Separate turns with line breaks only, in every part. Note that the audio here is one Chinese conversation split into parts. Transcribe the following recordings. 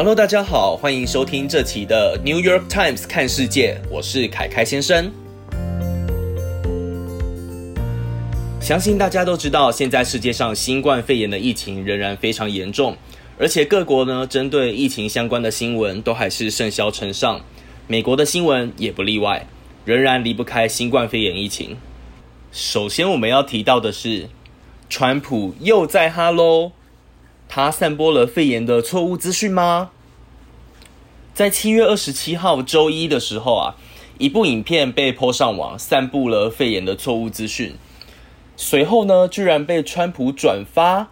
Hello，大家好，欢迎收听这期的 New York Times 看世界，我是凯凯先生。相信大家都知道，现在世界上新冠肺炎的疫情仍然非常严重，而且各国呢针对疫情相关的新闻都还是甚嚣尘上，美国的新闻也不例外，仍然离不开新冠肺炎疫情。首先我们要提到的是，川普又在哈喽。他散播了肺炎的错误资讯吗？在七月二十七号周一的时候啊，一部影片被泼上网，散布了肺炎的错误资讯。随后呢，居然被川普转发。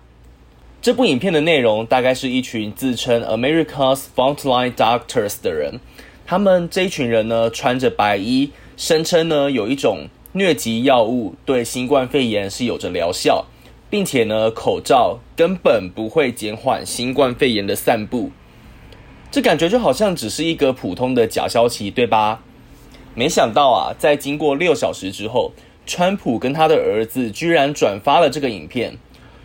这部影片的内容大概是一群自称 America's Frontline Doctors 的人，他们这一群人呢，穿着白衣，声称呢有一种疟疾药物对新冠肺炎是有着疗效。并且呢，口罩根本不会减缓新冠肺炎的散布，这感觉就好像只是一个普通的假消息，对吧？没想到啊，在经过六小时之后，川普跟他的儿子居然转发了这个影片。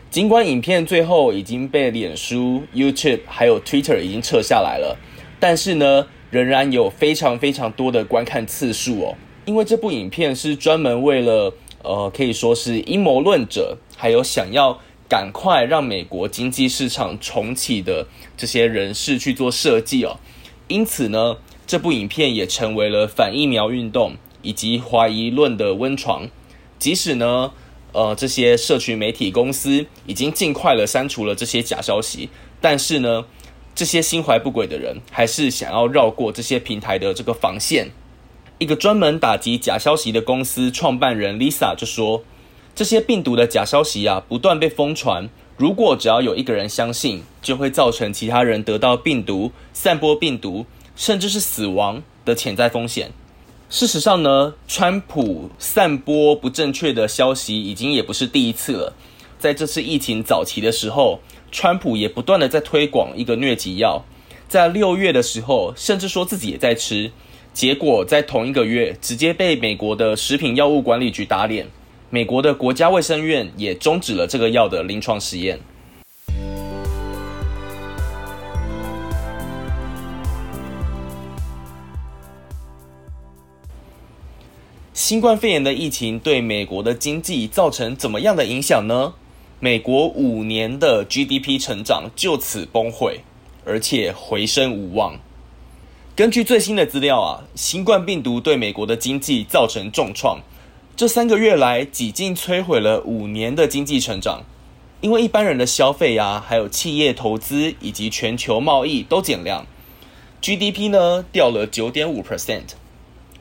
尽管影片最后已经被脸书、YouTube 还有 Twitter 已经撤下来了，但是呢，仍然有非常非常多的观看次数哦。因为这部影片是专门为了。呃，可以说是阴谋论者，还有想要赶快让美国经济市场重启的这些人士去做设计哦。因此呢，这部影片也成为了反疫苗运动以及怀疑论的温床。即使呢，呃，这些社群媒体公司已经尽快的删除了这些假消息，但是呢，这些心怀不轨的人还是想要绕过这些平台的这个防线。一个专门打击假消息的公司创办人 Lisa 就说：“这些病毒的假消息啊，不断被疯传。如果只要有一个人相信，就会造成其他人得到病毒、散播病毒，甚至是死亡的潜在风险。事实上呢，川普散播不正确的消息已经也不是第一次了。在这次疫情早期的时候，川普也不断的在推广一个疟疾药，在六月的时候，甚至说自己也在吃。”结果在同一个月，直接被美国的食品药物管理局打脸。美国的国家卫生院也终止了这个药的临床实验。新冠肺炎的疫情对美国的经济造成怎么样的影响呢？美国五年的 GDP 成长就此崩毁，而且回升无望。根据最新的资料啊，新冠病毒对美国的经济造成重创，这三个月来几近摧毁了五年的经济成长。因为一般人的消费啊，还有企业投资以及全球贸易都减量，GDP 呢掉了九点五 percent，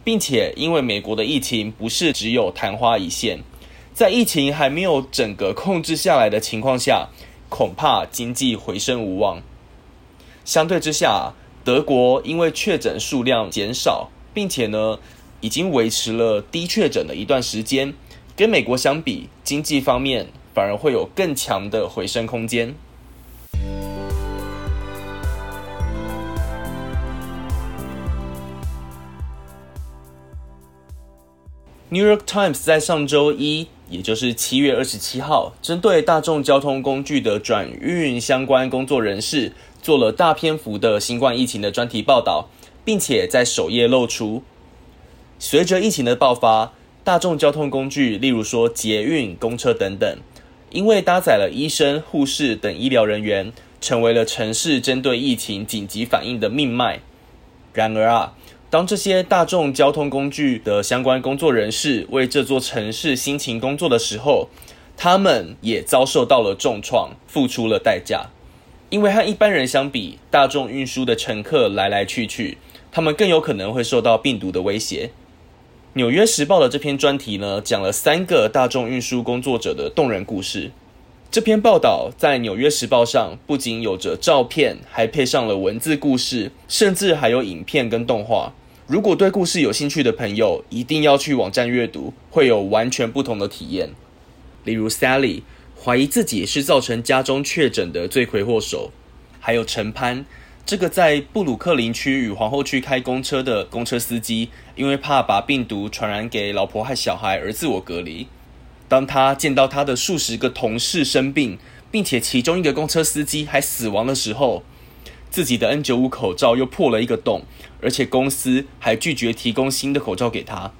并且因为美国的疫情不是只有昙花一现，在疫情还没有整个控制下来的情况下，恐怕经济回升无望。相对之下。德国因为确诊数量减少，并且呢，已经维持了低确诊的一段时间，跟美国相比，经济方面反而会有更强的回升空间。New York Times 在上周一，也就是七月二十七号，针对大众交通工具的转运相关工作人士。做了大篇幅的新冠疫情的专题报道，并且在首页露出，随着疫情的爆发，大众交通工具，例如说捷运、公车等等，因为搭载了医生、护士等医疗人员，成为了城市针对疫情紧急反应的命脉。然而啊，当这些大众交通工具的相关工作人士为这座城市辛勤工作的时候，他们也遭受到了重创，付出了代价。因为和一般人相比，大众运输的乘客来来去去，他们更有可能会受到病毒的威胁。纽约时报的这篇专题呢，讲了三个大众运输工作者的动人故事。这篇报道在纽约时报上不仅有着照片，还配上了文字故事，甚至还有影片跟动画。如果对故事有兴趣的朋友，一定要去网站阅读，会有完全不同的体验。例如 Sally。怀疑自己是造成家中确诊的罪魁祸首，还有陈潘这个在布鲁克林区与皇后区开公车的公车司机，因为怕把病毒传染给老婆和小孩而自我隔离。当他见到他的数十个同事生病，并且其中一个公车司机还死亡的时候，自己的 N95 口罩又破了一个洞，而且公司还拒绝提供新的口罩给他。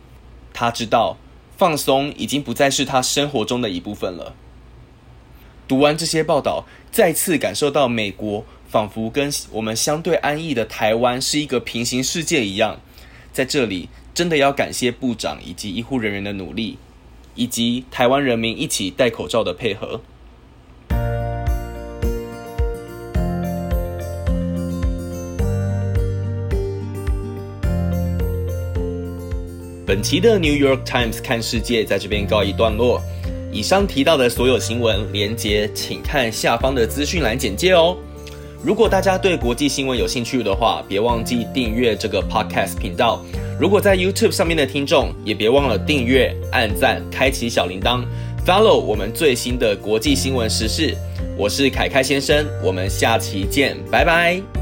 他知道放松已经不再是他生活中的一部分了。读完这些报道，再次感受到美国仿佛跟我们相对安逸的台湾是一个平行世界一样。在这里，真的要感谢部长以及医护人员的努力，以及台湾人民一起戴口罩的配合。本期的《New York Times 看世界》在这边告一段落。以上提到的所有新闻连接，请看下方的资讯栏简介哦。如果大家对国际新闻有兴趣的话，别忘记订阅这个 Podcast 频道。如果在 YouTube 上面的听众，也别忘了订阅、按赞、开启小铃铛，follow 我们最新的国际新闻时事。我是凯凯先生，我们下期见，拜拜。